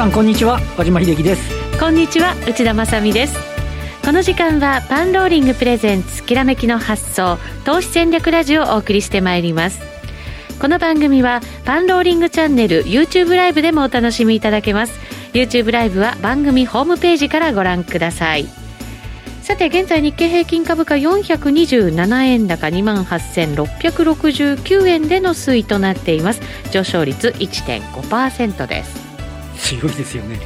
さんこんにちは。和島秀樹です。こんにちは内田まさです。この時間はパンローリングプレゼンツきらめきの発想投資戦略ラジオをお送りしてまいります。この番組はパンローリングチャンネル YouTube ライブでもお楽しみいただけます。YouTube ライブは番組ホームページからご覧ください。さて現在日経平均株価427円高2万8669円での推移となっています。上昇率1.5%です。強いですよね。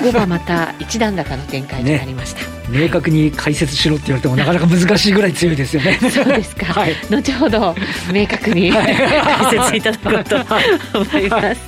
5番また一段高の展開となりました、ね、明確に解説しろって言われてもなかなか難しいぐらい強いですよね。そうですか、はい、後ほど明確に解説いただこうと思います、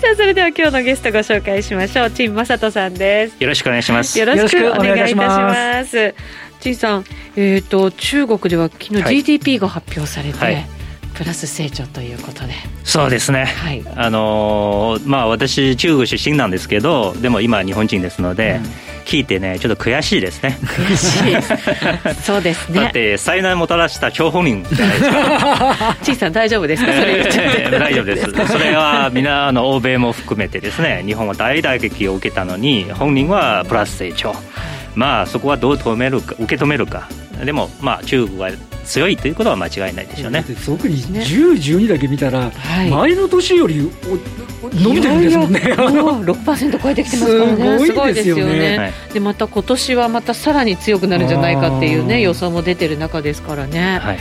さあそれでは今日のゲストご紹介しましょう。陳正人さんです。よろしくお願いします。よろしくお願いいたします。陳さんえっ、ー、と中国では昨日 GDP が発表されて、はいはいプラス成長ということで。そうですね、はい、あのまあ私中国出身なんですけどでも今日本人ですので、うん。聞いてねちょっと悔しいですね。悔しい。で すそうですね。だって災難もたらした張本人。じゃないですか陳さん大丈夫ですか？それ 大丈夫です。それは皆の欧米も含めてですね日本は大打撃を受けたのに本人はプラス成長。まあそこはどう止めるか受け止めるか。でもまあ中国は強いということは間違いないでしょうね。特に10、12だけ見たら、前の年より伸びてるんですもんね、6%超えてきてますからね、すごいですよね、でまた今年はまたさらに強くなるんじゃないかっていうね、予想も出てる中ですからね。はい。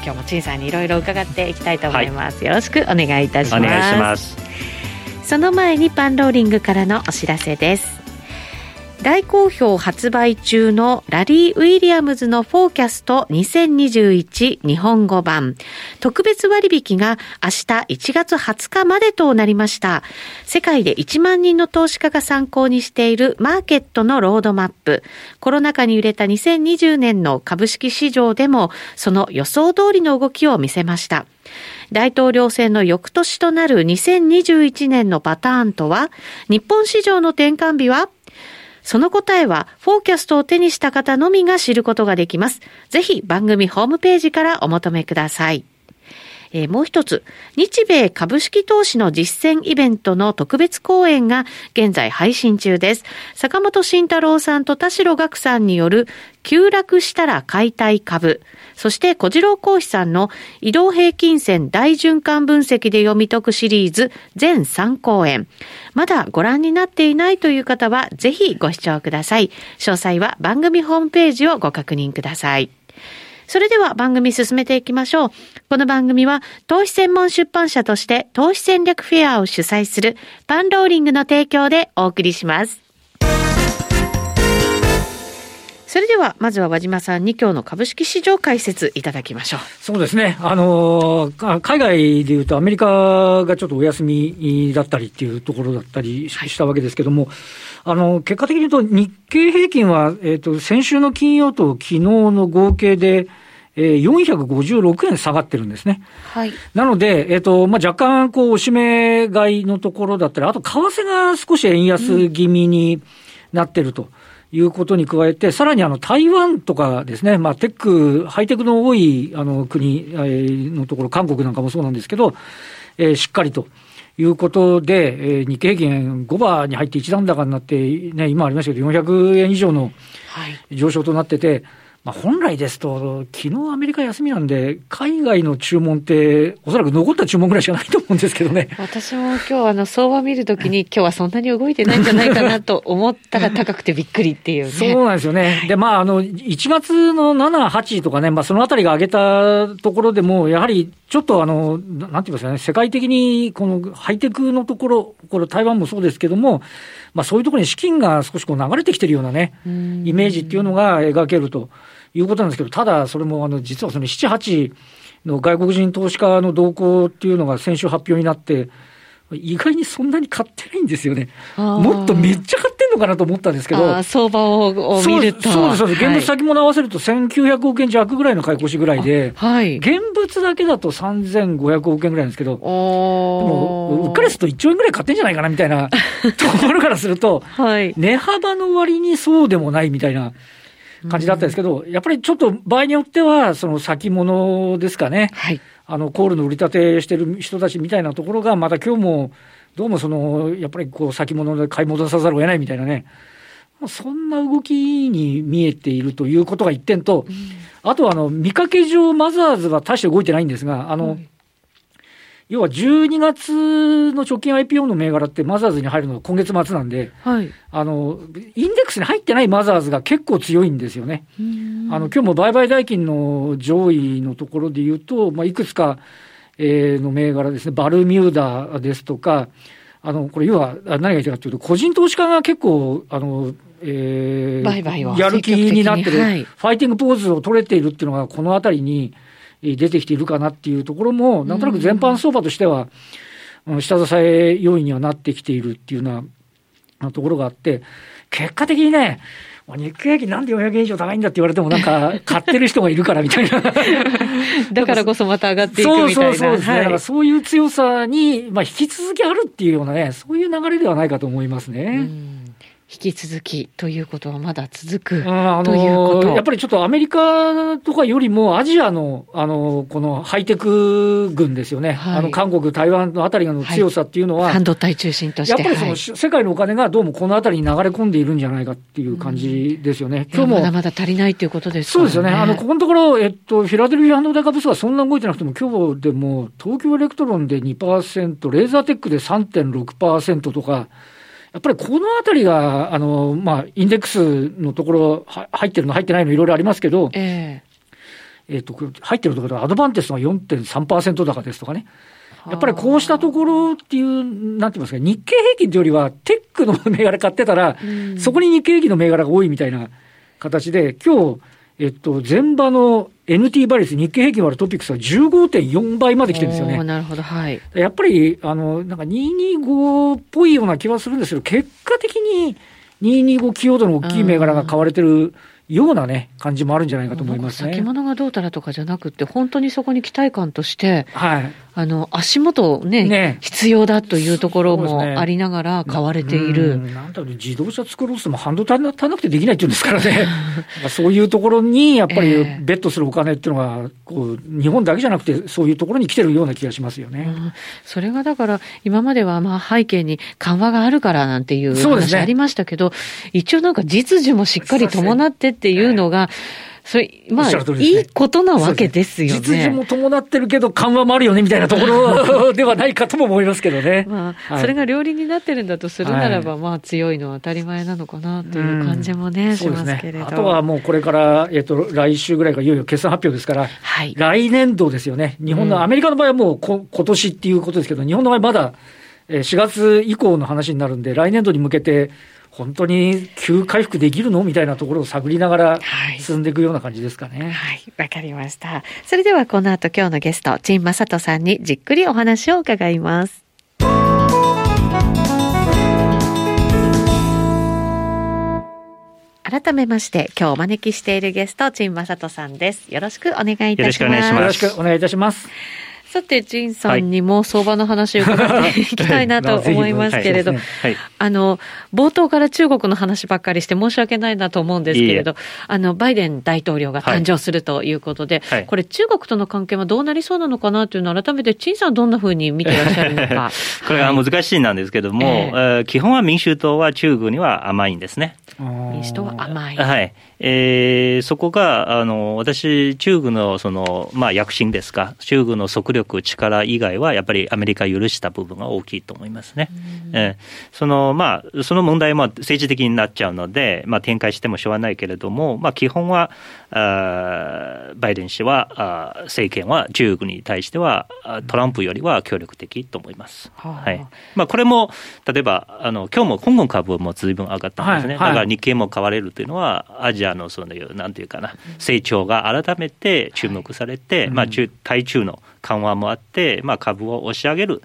今日も陳さんにいろいろ伺っていきたいと思います、よろしくお願いいたします。お願いします。その前にパンローリングからのお知らせです大好評発売中のラリー・ウィリアムズのフォーキャスト2021日本語版特別割引が明日1月20日までとなりました。世界で1万人の投資家が参考にしているマーケットのロードマップ。コロナ禍に揺れた2020年の株式市場でもその予想通りの動きを見せました。大統領選の翌年となる2021年のパターンとは、日本市場の転換日は？その答えは、フォーキャストを手にした方のみが知ることができます。ぜひ番組ホームページからお求めください。えー、もう一つ、日米株式投資の実践イベントの特別講演が現在配信中です。坂本慎太郎さんと田代岳さんによる急落したら買いたい株。そして小次郎講師さんの移動平均線大循環分析で読み解くシリーズ全3講演。まだご覧になっていないという方はぜひご視聴ください。詳細は番組ホームページをご確認ください。それでは番組進めていきましょう。この番組は投資専門出版社として投資戦略フェアを主催するパンローリングの提供でお送りします。それでは、まずは和島さんに今日の株式市場解説いただきましょう。そうですね。あの、海外でいうとアメリカがちょっとお休みだったりっていうところだったりしたわけですけども、はい、あの、結果的に言うと日経平均は、えっ、ー、と、先週の金曜と昨日の合計で、えー、456円下がってるんですね。はい。なので、えっ、ー、と、まあ、若干、こう、おしめ買いのところだったり、あと、為替が少し円安気味になってると。うんいうことに加えて、さらにあの台湾とかですね、まあ、テック、ハイテクの多いあの国のところ、韓国なんかもそうなんですけど、えー、しっかりと。いうことで、えー、日経平均5番に入って一段高になって、ね、今ありましたけど、400円以上の上昇となってて、はいまあ、本来ですと、昨日アメリカ休みなんで、海外の注文って、おそらく残った注文ぐらいしかないと思うんですけどね。私も今日あの相場見るときに、今日はそんなに動いてないんじゃないかなと思ったら高くてびっくりっていうね。そうなんですよね。で、まあ、あの、1月の7、8とかね、まあ、そのあたりが上げたところでも、やはりちょっとあの、なんて言いますかね、世界的にこのハイテクのところ、これ台湾もそうですけども、まあ、そういうところに資金が少しこう流れてきてるようなね、イメージっていうのが描けると。いうことなんですけど、ただそれもあの実はその7、8の外国人投資家の動向っていうのが先週発表になって、意外にそんなに買ってないんですよね。もっとめっちゃ買ってんのかなと思ったんですけど。相場を見ると。そうです、そうです。現物先物合わせると1900億円弱ぐらいの買い越しぐらいで、はい、現物だけだと3500億円ぐらいなんですけど、でも、うっかりすると1兆円ぐらい買ってんじゃないかなみたいな ところからすると、はい、値幅の割にそうでもないみたいな。感じだったんですけど、やっぱりちょっと場合によっては、その先物ですかね、はい、あのコールの売り立てしてる人たちみたいなところが、また今日もどうもその、やっぱりこう先物で買い戻さざるを得ないみたいなね、そんな動きに見えているということが一点と、うん、あとはあの見かけ上、マザーズは大して動いてないんですが、あの、はい要は12月の直近 IPO の銘柄ってマザーズに入るのが今月末なんで、はい、あの、インデックスに入ってないマザーズが結構強いんですよね。あの、今日も売買代金の上位のところで言うと、まあ、いくつか、えー、の銘柄ですね、バルミューダですとか、あの、これ要は何が言いたいかというと、個人投資家が結構、あの、えー、やる気になってる、はい、ファイティングポーズを取れているっていうのが、このあたりに、出てきているかなっていうところも、なんとなく全般相場としては、下支え要因にはなってきているっていうようなところがあって、結果的にね、日経平均なんで400円以上高いんだって言われても、なんか、買ってる人がいるからみたいな。だからこそまた上がっていくみたいな。そうそうそうですね。はい、だからそういう強さに、まあ、引き続きあるっていうようなね、そういう流れではないかと思いますね。引き続きということはまだ続くということ、やっぱりちょっとアメリカとかよりもアジアの、あの、このハイテク軍ですよね。はい、あの、韓国、台湾のあたりの強さっていうのは、はい、半導体中心として。やっぱりその、はい、世界のお金がどうもこのあたりに流れ込んでいるんじゃないかっていう感じですよね。今日も。まだまだ足りないということです、ね、そうですよね。あの、ここのところ、えっと、フィラデルフィア半導体株指数はそんな動いてなくても、今日でも、東京エレクトロンで2%、レーザーテックで3.6%とか、やっぱりこのあたりが、あの、まあ、インデックスのところ、入ってるの、入ってないの、いろいろありますけど、えー、えっと、入ってるところはアドバンテストが4.3%高ですとかね。やっぱりこうしたところっていう、なんて言いますか、日経平均というよりは、テックの銘柄買ってたら、そこに日経平均の銘柄が多いみたいな形で、今日、えっと、前場の NT 倍率、日経平均割るトピックスは15.4倍まで来てるんですよね。なるほど、はい。やっぱり、あの、なんか225っぽいような気はするんですけど、結果的に225寄与度の大きい銘柄が買われてるようなね、感じもあるんじゃないかと思いますね。先物がどうたらとかじゃなくて、本当にそこに期待感として、はい。あの、足元ね、ね。必要だというところもありながら買われている。ね、なんだろう、自動車作ろうとしても半導体足らなくてできないっていうんですからね。そういうところに、やっぱりベットするお金っていうのが、こう、日本だけじゃなくて、そういうところに来てるような気がしますよね。うん、それがだから、今まではまあ背景に緩和があるからなんていう話ありましたけど、ね、一応なんか実需もしっかり伴ってっていうのが、それ、まあ、ね、いいことなわけですよね。実需も伴ってるけど、緩和もあるよね、みたいなところ ではないかとも思いますけどね。まあ、はい、それが両輪になってるんだとするならば、はい、まあ、強いのは当たり前なのかなという感じもね、しますけれど、ね、あとはもうこれから、えっ、と、来週ぐらいからいよいよ決算発表ですから、はい、来年度ですよね。日本の、うん、アメリカの場合はもうこ今年っていうことですけど、日本の場合まだ、4月以降の話になるんで、来年度に向けて、本当に急回復できるの？みたいなところを探りながら進んでいくような感じですかね。はい、わ、はい、かりました。それではこの後今日のゲスト、陳正人さんにじっくりお話を伺います。改めまして、今日お招きしているゲスト、陳正人さんです。よろしくお願いいたします。よろしくお願いいたします。さて、陳さんにも相場の話を伺っていきたいなと思いますけれど、あの、冒頭から中国の話ばっかりして申し訳ないなと思うんですけれど、あの、バイデン大統領が誕生するということで、はい、これ中国との関係はどうなりそうなのかなというのを改めて陳さんどんなふうに見てらっしゃるのか。これは難しいなんですけども、えー、基本は民主党は中国には甘いんですね。民主党は甘い。はい。えー、そこが、あの、私、中国のその、まあ、躍進ですか、中国の速力、力以外は、やっぱりアメリカ許した部分が大きいと思いますね。えー、その、まあ、その問題も政治的になっちゃうので、まあ、展開してもしょうがないけれども、まあ、基本は、あバイデン氏はあ、政権は中国に対しては、トランプよりは協力的と思います。はい。まあ、これも、例えば、あの、今日も香港株も随分上がったんですね。はいはい、だから日経も買われるというのは、アジアのその、なんていうかな、成長が改めて注目されて、はい、まあ中、対中の緩和もあって、まあ、株を押し上げる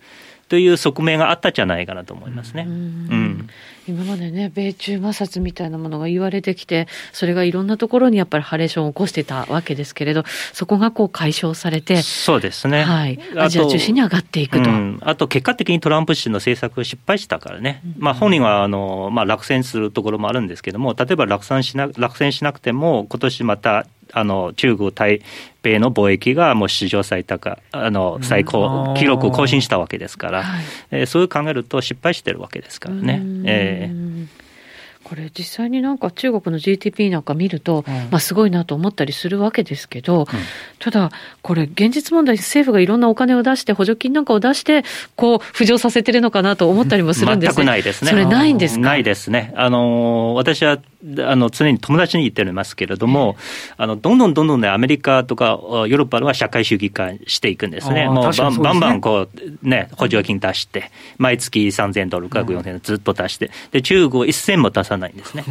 という側面があったんじゃないかなと思いますね。うん、うん今までね、米中摩擦みたいなものが言われてきて、それがいろんなところにやっぱりハレーションを起こしてたわけですけれど、そこがこう解消されて、そうですね。はい。アジア中心に上がっていくと。うん、あと、結果的にトランプ氏の政策失敗したからね。まあ、本人は、あの、まあ、落選するところもあるんですけども、例えば落選しな、落選しなくても、今年またあの中国、台米の貿易がもう史上最高、あの最高記録を更新したわけですから、えー、そういう考えると失敗してるわけですからね。えー。これ実際になんか中国の GDP なんか見ると、うん、まあすごいなと思ったりするわけですけど、うん、ただこれ現実問題政府がいろんなお金を出して補助金なんかを出してこう浮上させてるのかなと思ったりもするんです全くないですね。それないんですか？ないですね。あの私はあの常に友達に言ってますけれども、あのどんどんどんどんね、アメリカとかヨーロッパは社会主義化していくんですね、もうバンバンバンこう、ね、補助金出して、毎月3000ドルか4000ドルずっと出して、で中国一銭も出さないんですね。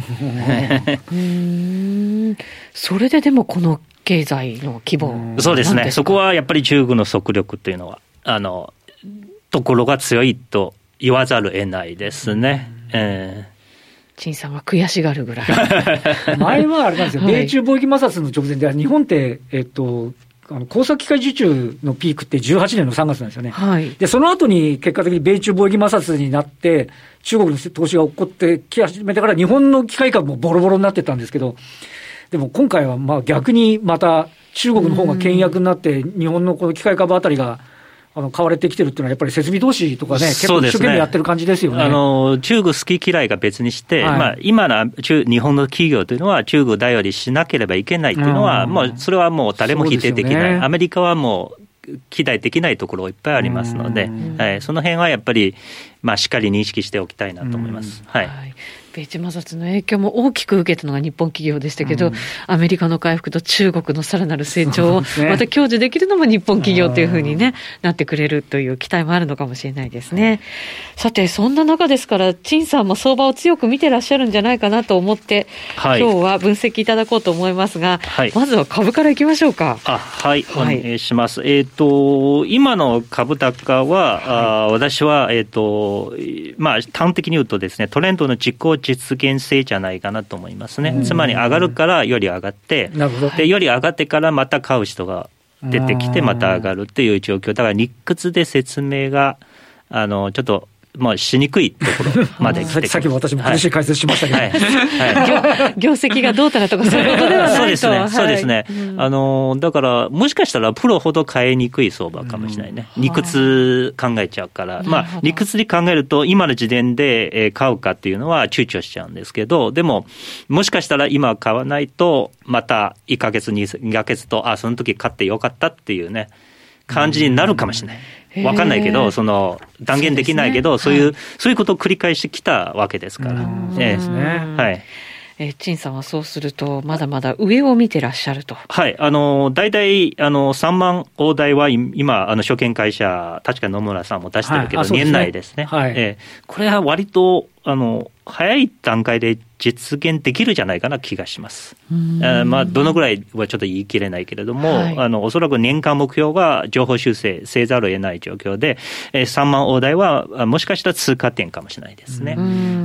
それででもこの経済の規模そうですね、そこはやっぱり中国の速力っていうのは、あのところが強いと言わざるを得ないですね。えー陳さんは悔しがるぐらい。前はあれなんですよ、米中貿易摩擦の直前で、日本って、えっと、あの工作機械受注のピークって18年の3月なんですよね。はい、で、その後に結果的に米中貿易摩擦になって、中国の投資が起こってき始めてから、日本の機械株もボロボロになってたんですけど、でも今回はまあ逆にまた中国の方が倹約になって、日本のこの機械株あたりがあの買われてきてるっていうのは、やっぱり設備投資とかね、結構一生懸命やってる感じですよね。ねあの中国好き嫌いが別にして、はい、まあ、今の中日本の企業というのは、中国頼りしなければいけないというのは、もうそれはもう誰も否定できない、ね、アメリカはもう期待できないところいっぱいありますので、はい、その辺はやっぱり、まあ、しっかり認識しておきたいなと思います。はい、はい米中摩擦の影響も大きく受けたのが日本企業でしたけど、うん、アメリカの回復と中国のさらなる成長をまた享受できるのも日本企業というふうに、ね、なってくれるという期待もあるのかもしれないですね。さて、そんな中ですから、陳さんも相場を強く見てらっしゃるんじゃないかなと思って、はい、今日は分析いただこうと思いますが、はい、まずは株からいきましょうか。あはい、お願いします。えっ、ー、と、今の株高は、あ私は、えっ、ー、と、まあ、端的に言うとですね、トレンドの実行実現性じゃないかなと思いますね。つまり上がるからより上がって、でより上がってからまた買う人が出てきて、また上がるっていう状況、だから理屈で説明があのちょっとまあ、しにくいところ まで来てさっきも私も苦しい解説しましたけど、はい。はい、業績がどうたらとか、そういうことではないと。そうですね、そうですね、あのだから、もしかしたらプロほど買いにくい相場かもしれないね、理屈考えちゃうから、まあ、理屈で考えると、今の時点で買うかっていうのは躊躇しちゃうんですけど、でも、もしかしたら今買わないと、また1か月、2か月と、あその時買ってよかったっていうね、感じになるかもしれない。わかんないけど、その断言できないけど、そう、ね,、いう、はい、そういうことを繰り返してきたわけですから。そうですね。はい。えー、陳さんはそうすると、まだまだ上を見てらっしゃると。はい、あの大体あの3万大台は今、あの証券会社、確か野村さんも出してるけど、はい。ね、年内ですね、はい。えー、これは割とあの早い段階で実現できるじゃないかな気がします。あまあ、どのぐらいはちょっと言い切れないけれども、はい、あのおそらく年間目標が情報修正せざるを得ない状況で、えー、3万大台はもしかしたら通過点かもしれないですね。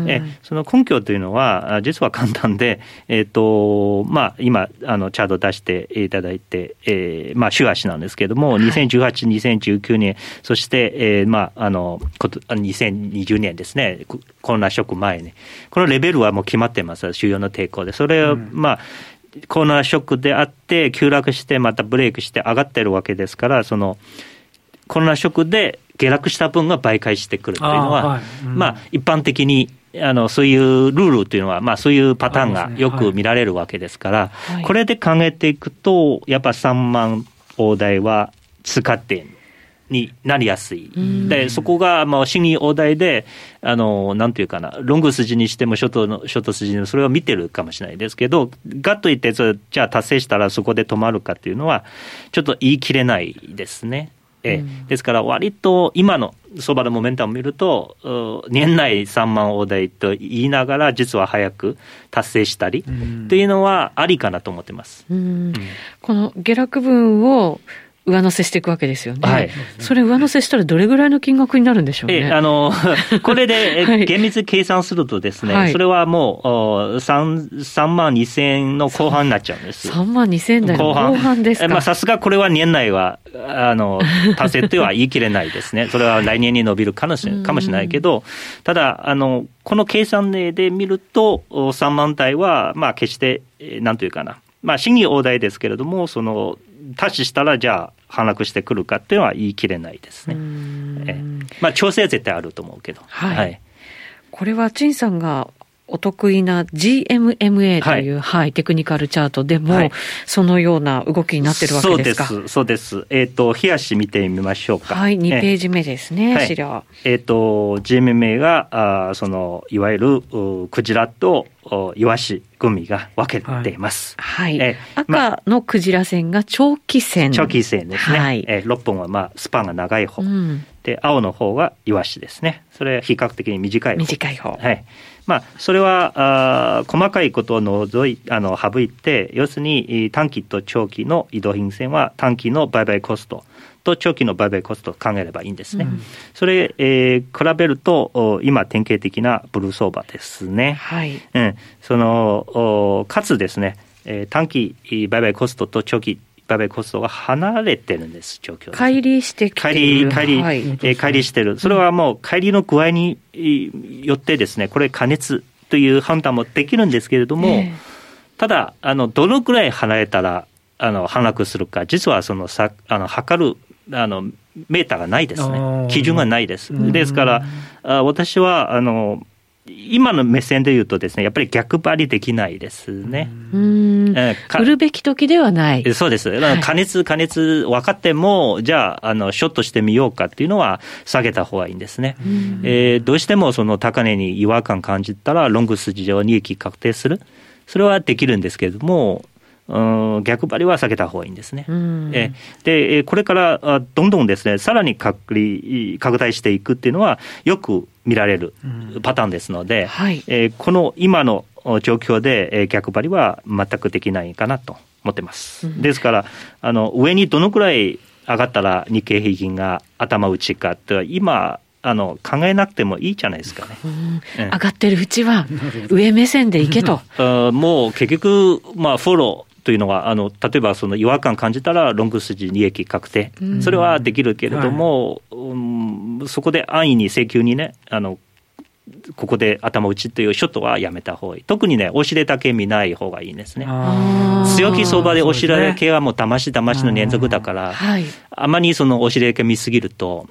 えその根拠というのは、実は簡単で、えーとまあ、今あの、チャート出していただいて、えーまあ、週足なんですけれども、2018、2019年、そして、えーまあ、あの2020年ですね、コロナショック前に、このレベルはもう決まってます、主要の抵抗で。それを、まあ、コロナショックであって、急落して、またブレイクして上がってるわけですから、そのコロナショックで下落した分が媒介してくるというのは、はい。うん、まあ、一般的にあのそういうルールというのは、まあ、そういうパターンがよく見られるわけですから、はい、これで考えていくと、やっぱ3万大台は使ってになりやすい。で、そこが、まあ、審議大台で、あの、なんていうかな、ロング筋にしても、ショートの、ショート筋にも、それを見てるかもしれないですけど、ガッと言って、じゃあ達成したらそこで止まるかっていうのは、ちょっと言い切れないですね。えですから、割と今の相場のモメンタムを見ると、年内3万大台と言いながら、実は早く達成したりっていうのはありかなと思ってます。この下落分を上乗せしていくわけですよね。はい。それ上乗せしたらどれぐらいの金額になるんでしょうね。え、あの、これで厳密に計算するとですね、はい、それはもう3、3万2千円の後半になっちゃうんです。3万2千円台の後半ですか。まあさすがこれは年内は、あの、達成とは言い切れないですね。それは来年に伸びるかもしれかもしれないけど、ただ、あの、この計算例で見ると、3万台は、まあ決して、なんというかな、まあ、審議大題ですけれども、その、達したら、じゃあ、反落してくるかっていうのは言い切れないですね。えまあ、調整は絶対あると思うけど。はい。はい、これは、陳さんがお得意な GMMA という、はい、はい、テクニカルチャートでも、はい、そのような動きになってるわけですか？そうです、そうです。えっ、ー、と、冷やし見てみましょうか。はい、2ページ目ですね、はい、資料。えっ、ー、と、GMMA が、あその、いわゆる、クジラと、イワシ、グミが分けています。はい。え赤のクジラ線が長期線。長期線ですね。はい。えー、6本はまあ、スパンが長い方。うん、で、青の方がイワシですね。それは比較的に短い方。短い方。はい。まあ、それはあ細かいことを除いあの省いて要するに短期と長期の移動品線は短期の売買コストと長期の売買コストを考えればいいんですね。うん、それ、えー、比べると今典型的なブルー相場ですね。はい。うん、そのかつですね、えー、短期売買コストと長期売買コストが離れてるんです、状況乖離してきてる。乖離、はい、えー、乖離してる。それはもう乖離の具合によってですね、これ加熱という判断もできるんですけれども、えー、ただ、あの、どのくらい離れたら、あの、反落するか、実はその、さ、あの、測る、あの、メーターがないですね。基準がないです。ですから、あ私は、あの、今の目線で言うとですね、やっぱり逆張りできないですね。うん。売るべき時ではない。そうです。加熱、加熱分かっても、じゃあ、あの、ショットしてみようかっていうのは下げた方がいいんですね。えー、どうしてもその高値に違和感感じたら、ロング筋上利益確定する。それはできるんですけれども、うん逆張りは避けた方がいいんですね。えで、これからどんどんですね、さらに拡拡大していくっていうのは、よく見られるパターンですので、はい、えー、この今の状況で、えー、逆張りは全くできないかなと思ってます。うん、ですからあの、上にどのくらい上がったら日経平均が頭打ちかって、今、あの考えなくてもいいじゃないですかね。うん、上がってるうちは上目線でいけと。もう結局、まあ、フォローというのは、あの例えばその違和感感じたら、ロング筋利益確定、それはできるけれども、はい、うん、そこで安易に請求にね、あのここで頭打ちというショットはやめた方がいい。特にね、押し入れだけ見ない方がいいんですね。強気相場で押し入れ系はもう騙し騙しの連続だから、はい、あまりその押し入れ系見すぎると、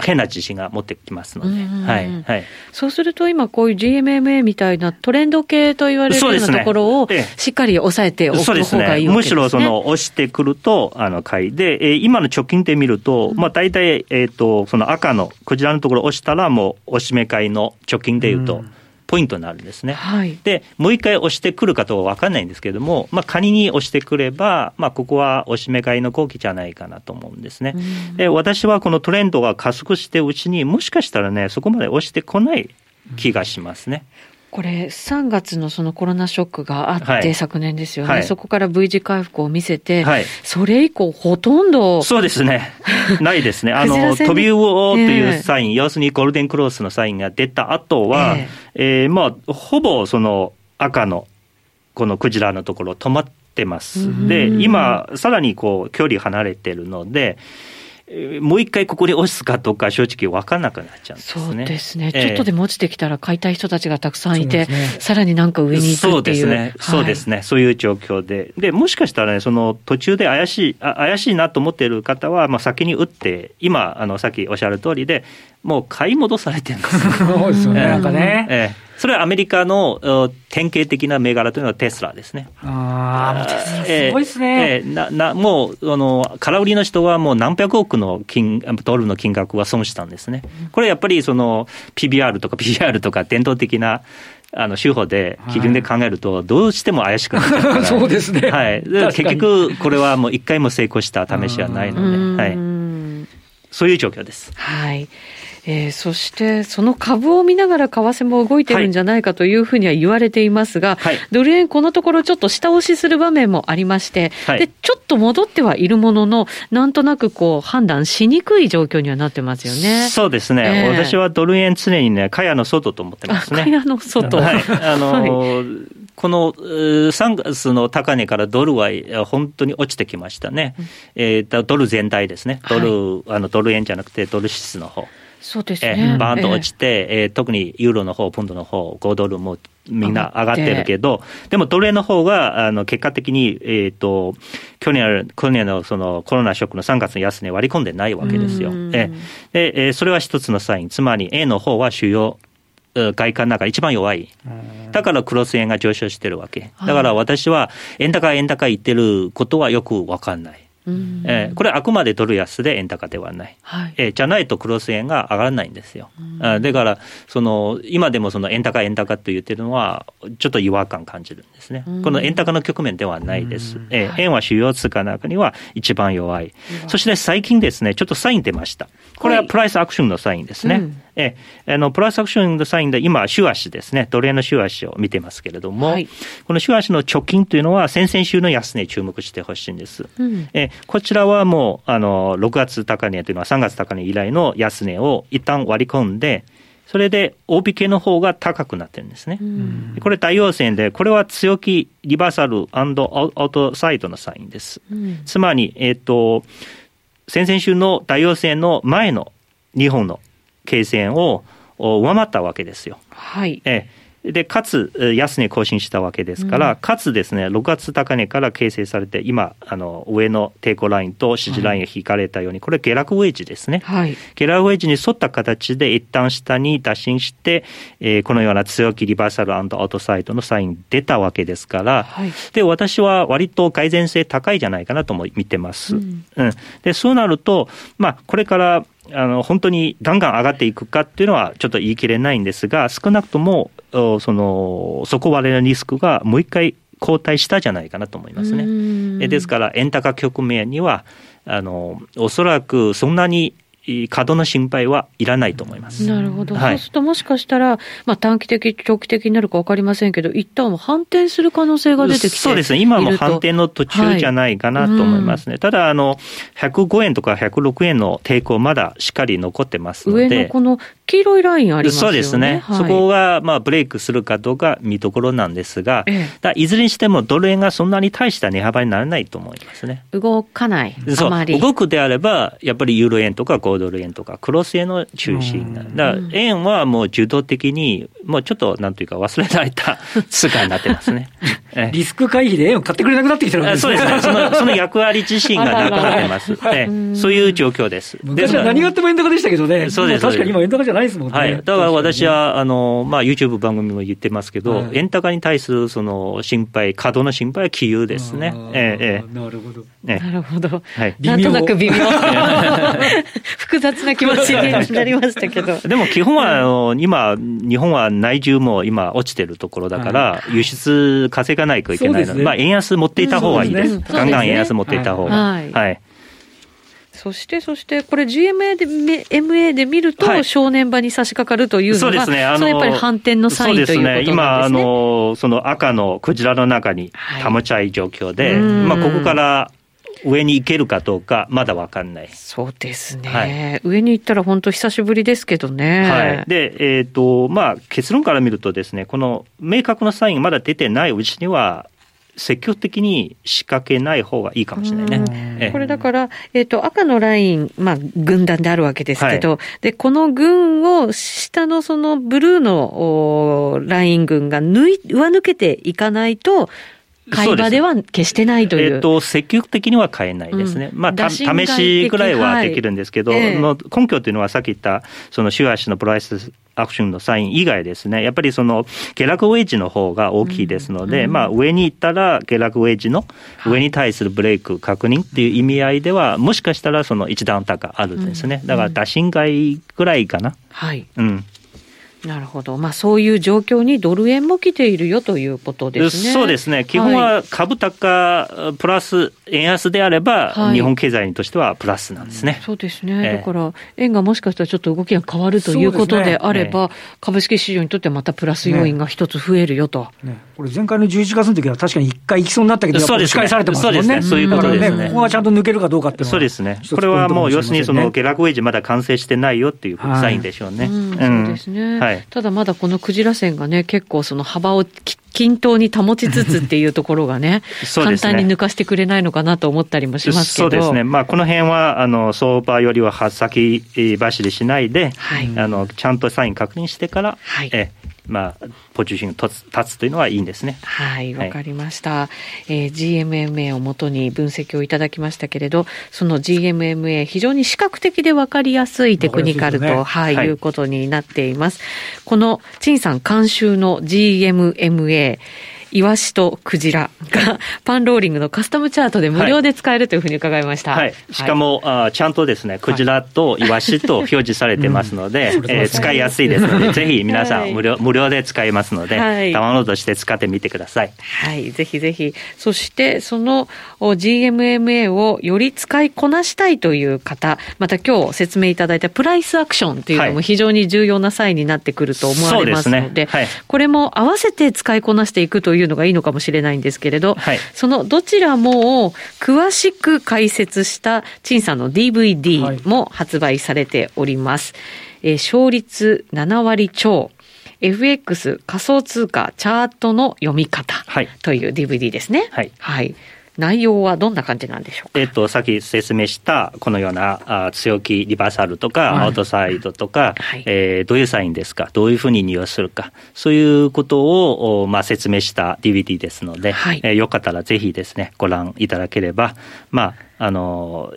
変な自信が持ってきますので、はいはい、そうすると、今、こういう GMMA みたいなトレンド系と言われるようなところを、しっかり抑えておく方がいいわけですね、ねむしろその押してくると、あの買いで、えー、今の直近で見ると、まあ、大体、えーと、その赤のこちらのところ押したら、もう押し目買いの直近でいうと、うんポイントになるんですね。はい、で、もう一回押してくるかとは分かんないんですけれども、まあ、仮に押してくれば、まあ、ここは押し目買いの後期じゃないかなと思うんですね。で、私はこのトレンドが加速してうちに、もしかしたらね、そこまで押してこない気がしますね。これ、3月のそのコロナショックがあって、はい、昨年ですよね、はい、そこから V 字回復を見せて、はい、それ以降、ほとんどそうですね、ないですね、あの飛び魚というサイン、えー、要するにゴールデンクロスのサインが出た後は、えー、えー、まあ、ほぼその赤のこのクジラのところ、止まってます。で、今、さらにこう距離離れてるので、もう一回ここに押すかとか、正直分からなくなっちゃうんですね。そうですね。ちょっとでも落ちてきたら買いたい人たちがたくさんいて、ね、さらになんか上に行くっていう。そうですね。そうですね。そういう状況で。で、もしかしたらね、その途中で怪しい、あ怪しいなと思っている方は、まあ先に打って、今、あの、さっきおっしゃる通りで、もう買い戻されてるんです。そうですよね。なんかね。ええそれはアメリカの典型的な銘柄というのはテスラですね。ああ、テスラすごいですね。えー、ななもうあの、空売りの人はもう何百億の金ドルの金額は損したんですね。これやっぱりその PBR とか PR とか伝統的なあの手法で、基準で考えると、どうしても怪しくなっちゃうから、そうですね。はい。結局、これはもう一回も成功した試しはないので、はい。そういう状況です。はい。えー、そしてその株を見ながら為替も動いてるんじゃないかというふうには言われていますが、はい、ドル円、このところちょっと下押しする場面もありまして、はい、でちょっと戻ってはいるものの、なんとなくこう判断しにくい状況にはなってますよね。そうですね、えー、私はドル円、常にね、かやの外と思ってますね。かやの外、はい、あのーこの3月の高値からドルは本当に落ちてきましたね、うん、えー、ドル全体ですね、ドル、はい、あのドル円じゃなくてドル指数の方そうですね。バーンと落ちて、えー、特にユーロの方、ポンドの方、5ドルもみんな上がってるけど、でもドル円の方が、あの、結果的に、えっ、ー、と、去年、去年のそのコロナショックの3月の安値割り込んでないわけですよ。えで、えー、それは一つのサイン。つまり、円の方は主要外貨の中一番弱い。だからクロス円が上昇してるわけ。だから私は円高円高言ってることはよくわかんない。えー、これあくまでドル安で円高ではない、はい、えー、じゃないとクロス円が上がらないんですよ、あだからその今でもその円高円高と言ってるのはちょっと違和感感じるんですね、この円高の局面ではないです、えー、円は主要通貨の中には一番弱い、そして最近ですねちょっとサイン出ました。これはプライスアクションのサインですね、うんえあのプライスアクションのサインで今、週足ですね、ドル円の週足を見てますけれども、はい、この週足の直近というのは、先々週の安値注目してほしいんです。うん、えこちらはもうあの6月高値というのは3月高値以来の安値を一旦割り込んで、それで大引けの方が高くなってるんですね。うん、これ大陽線で、これは強気リバーサルアウトサイドのサインです。うん、つまり、えっ、ー、と、先々週の大陽線の前の2本の経線を上回ったわけですよ。はい。えで、かつ、安値更新したわけですから、うん、かつですね、6月高値から形成されて、今、あの、上の抵抗ラインと支持ラインが引かれたように、はい、これ下落ウェッジですね。はい。下落ウェッジに沿った形で一旦下に打診して、えー、このような強気リバーサルアウトサイドのサイン出たわけですから、はい、で、私は割と改善性高いじゃないかなとも見てます。うん、うん。で、そうなると、まあ、これから、あの本当にガンガン上がっていくかっていうのはちょっと言い切れないんですが、少なくともその底割れのリスクがもう一回後退したじゃないかなと思いますね。ですから、円高局面にはあのおそらくそんなに過度の心配はいらないと思います。なるほど。はい、そうするともしかしたら、まあ短期的、長期的になるか分かりませんけど、一旦反転する可能性が出てきてそうですね。今も反転の途中じゃないかなと思いますね。はいうん、ただ、あの、105円とか106円の抵抗まだしっかり残ってますので。上のこの黄色いラインありますよね。そうですね。はい、そこが、まあ、ブレイクするかどうか見どころなんですが、ええ、だいずれにしてもドル円がそんなに大した値幅にならないと思いますね。動かない。そう。動くであれば、やっぱりユーロ円とか5ドル円とか、クロス円の中心だ。だから円はもう受動的に、もうちょっとなんというか忘れられた 通貨になってますね。リスク回避で円を買ってくれなくなってきてるわけですね。そうですね。そのその役割自身がなくなってます。そういう状況です。昔は何があっても円高でしたけどね。そうです。確かに今円高じゃないですもんね。はい。だから私は、あの、まあ、YouTube 番組も言ってますけど、円高に対するその心配、過度の心配は杞憂ですね。え。なるほど。なるほど。はい。なんとなく微妙。複雑な気持ちになりましたけど。でも基本は、あの、今、日本は内需も今落ちてるところだから、輸出稼がないといけないので、まあ、円安持っていた方がいいです。ガンガン円安持っていた方が。はい。そして、そして、これ GMA で、MA で見ると、正念場に差し掛かるというのが、そうですね。あの、やっぱり反転のサインということですね。今、あの、その赤のクジラの中に保ちゃい状況で、まあ、ここから上に行けるかどうか、まだ分かんない。そうですね。はい、上に行ったら本当久しぶりですけどね。はい。で、えっ、ー、と、まあ、結論から見るとですね、この明確なサインがまだ出てないうちには、積極的に仕掛けない方がいいかもしれないね。これだから、えっ、ー、と、赤のライン、まあ、軍団であるわけですけど、はい、で、この軍を下のそのブルーのライン軍が抜い、上抜けていかないと、会話では決してないという。えっ、ー、と、積極的には変えないですね。うん、まあ、試しぐらいはできるんですけど、はいえー、根拠というのはさっき言った、その週足のプライスアクションのサイン以外ですね、やっぱりその下落ウェッジの方が大きいですので、うん、まあ、上に行ったら下落ウェッジの上に対するブレイク確認っていう意味合いでは、もしかしたらその一段高あるんですね。だから打診外ぐらいかな。はい。うん。なるほど、まあ、そういう状況にドル円も来ているよということですね。そうですね、基本は株高プラス円安であれば、はい、日本経済としてはプラスなんですね、そうですね、えー、だから円がもしかしたらちょっと動きが変わるということであれば、ね、株式市場にとってまたプラス要因が一つ増えるよと、ね。ね、これ、前回の11月の時は確かに一回行きそうになったけど、そうです、ね、返されてますもんね、そうですね。そういうことですね、ここはちゃんと抜けるかどうかってそうですね、これはもう要するにその下落ウェイジまだ完成してないよっていうサインでしょうね。はい、うん、そうですね、はい、ただまだこのクジラ線がね、結構その幅を切均等に保ちつつっていうところが ね、簡単に抜かしてくれないのかなと思ったりもしますけど。そうですね。まあ、この辺は、あの、相場よりは先走りしないで、はい、あの、ちゃんとサイン確認してから、はい、えまあ、ポジションに立つ立つというのはいいんですね。はい、わかりました。はい、えー、GMMA をもとに分析をいただきましたけれど、その GMMA 非常に視覚的でわかりやすいテクニカルと、ね、はい、はい、いうことになっています。この陳さん監修の GMMA イワシとクジラがパンローリングのカスタムチャートで無料で使えるというふうに伺いました。はい。しかも、はい、あちゃんとですね、クジラとイワシと表示されてますので、うん、えー、使いやすいですので、ぜひ皆さん無料、無料で使えますので、はい、ダウンロードして使ってみてください。はい。ぜひぜひ。そして、その GMMA をより使いこなしたいという方、また今日説明いただいたプライスアクションというのも非常に重要な際になってくると思われますので、はい、これも合わせて使いこなしていくというのがいいのかもしれないんですけれど、はい、そのどちらもを詳しく解説した陳さんの DVD も発売されております。はい、えー、勝率7割超。FX 仮想通貨チャートの読み方という DVD ですね。はい。はい。内容はどんな感じなんでしょうか、えっと、さっき説明したこのようなあ強気リバーサルとか、アウトサイドとか、はい、えー、どういうサインですか？どういうふうに利用するか。そういうことを、まあ、説明した DVD ですので、はい、えー、よかったらぜひですねご覧いただければまああの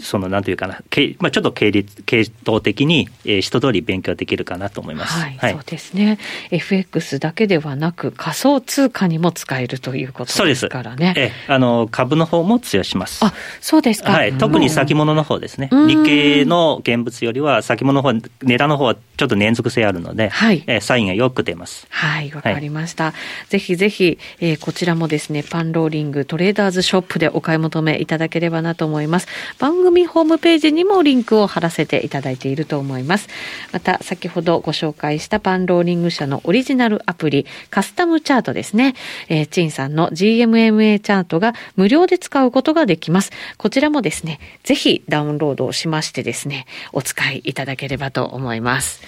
そのなんというかな、まあ、ちょっと経立系統的に、えー、一通り勉強できるかなと思います、はい、はい、そうですね。FX だけではなく仮想通貨にも使えるということですからね。えあの株の方も通用します。あそうですか、はい、特に先物の方ですね、日経の現物よりは先物の方値段の方はちょっと連続性あるので、はい、えー、サインがよく出ます。はいわかりました、はい、ぜひぜひ、えー、こちらもですねパンローリングトレーダーズショップでお買い求めいただければなと思います。番組ホームページにもリンクを貼らせていただいていると思います。また、先ほどご紹介したパンローリング社のオリジナルアプリ、カスタムチャートですね。えー、チンさんの GMMA チャートが無料で使うことができます。こちらもですね、ぜひダウンロードをしましてですね、お使いいただければと思います。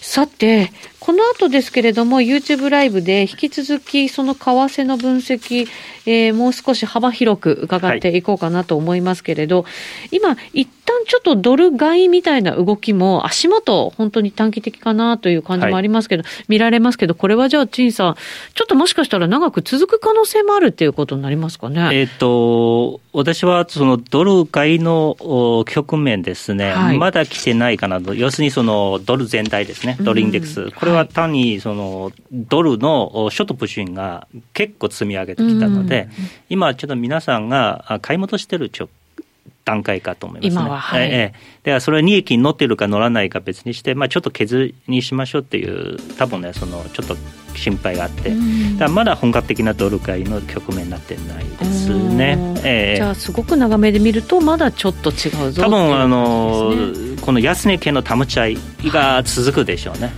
さて、この後ですけれども、YouTube ライブで引き続きその為替の分析、えー、もう少し幅広く伺っていこうかなと思いますけれど、はい、今、一旦ちょっとドル買いみたいな動きも足元、本当に短期的かなという感じもありますけど、はい、見られますけど、これはじゃあ、陳さん、ちょっともしかしたら長く続く可能性もあるっていうことになりますかね？えっ、と、私はそのドル買いの局面ですね、はい、まだ来てないかなと、要するにそのドル全体ですね、ドルインデックス、これは単にそのドルのショートプッシュンが結構積み上げてきたので、今、ちょっと皆さんが買い戻してる段階かと思いますね。今は、はい、ええではそれは利益に乗ってるか乗らないか別にして、まあ、ちょっと削りにしましょうっていう多分ねそのちょっと心配があって、だまだ本格的なドル買いの局面になってないですね、えー、じゃあすごく長めで見るとまだちょっと違うぞ多分あの、この安値系の保ち合いが続くでしょうね、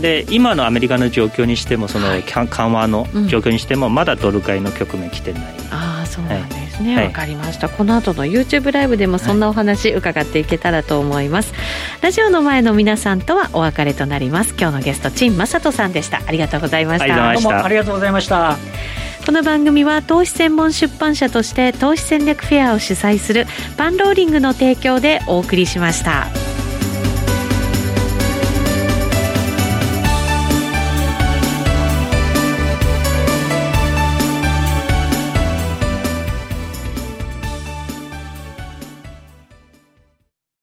で今のアメリカの状況にしてもその緩和の状況にしてもまだドル買いの局面来てない、ああそうなんですね。わ、はい、かりました。この後の YouTube ライブでもそんなお話伺っていけたらと思います、はい、ラジオの前の皆さんとはお別れとなります。今日のゲスト陳正人さんでした。ありがとうございました。どうもありがとうございました。この番組は投資専門出版社として投資戦略フェアを主催するパンローリングの提供でお送りしました。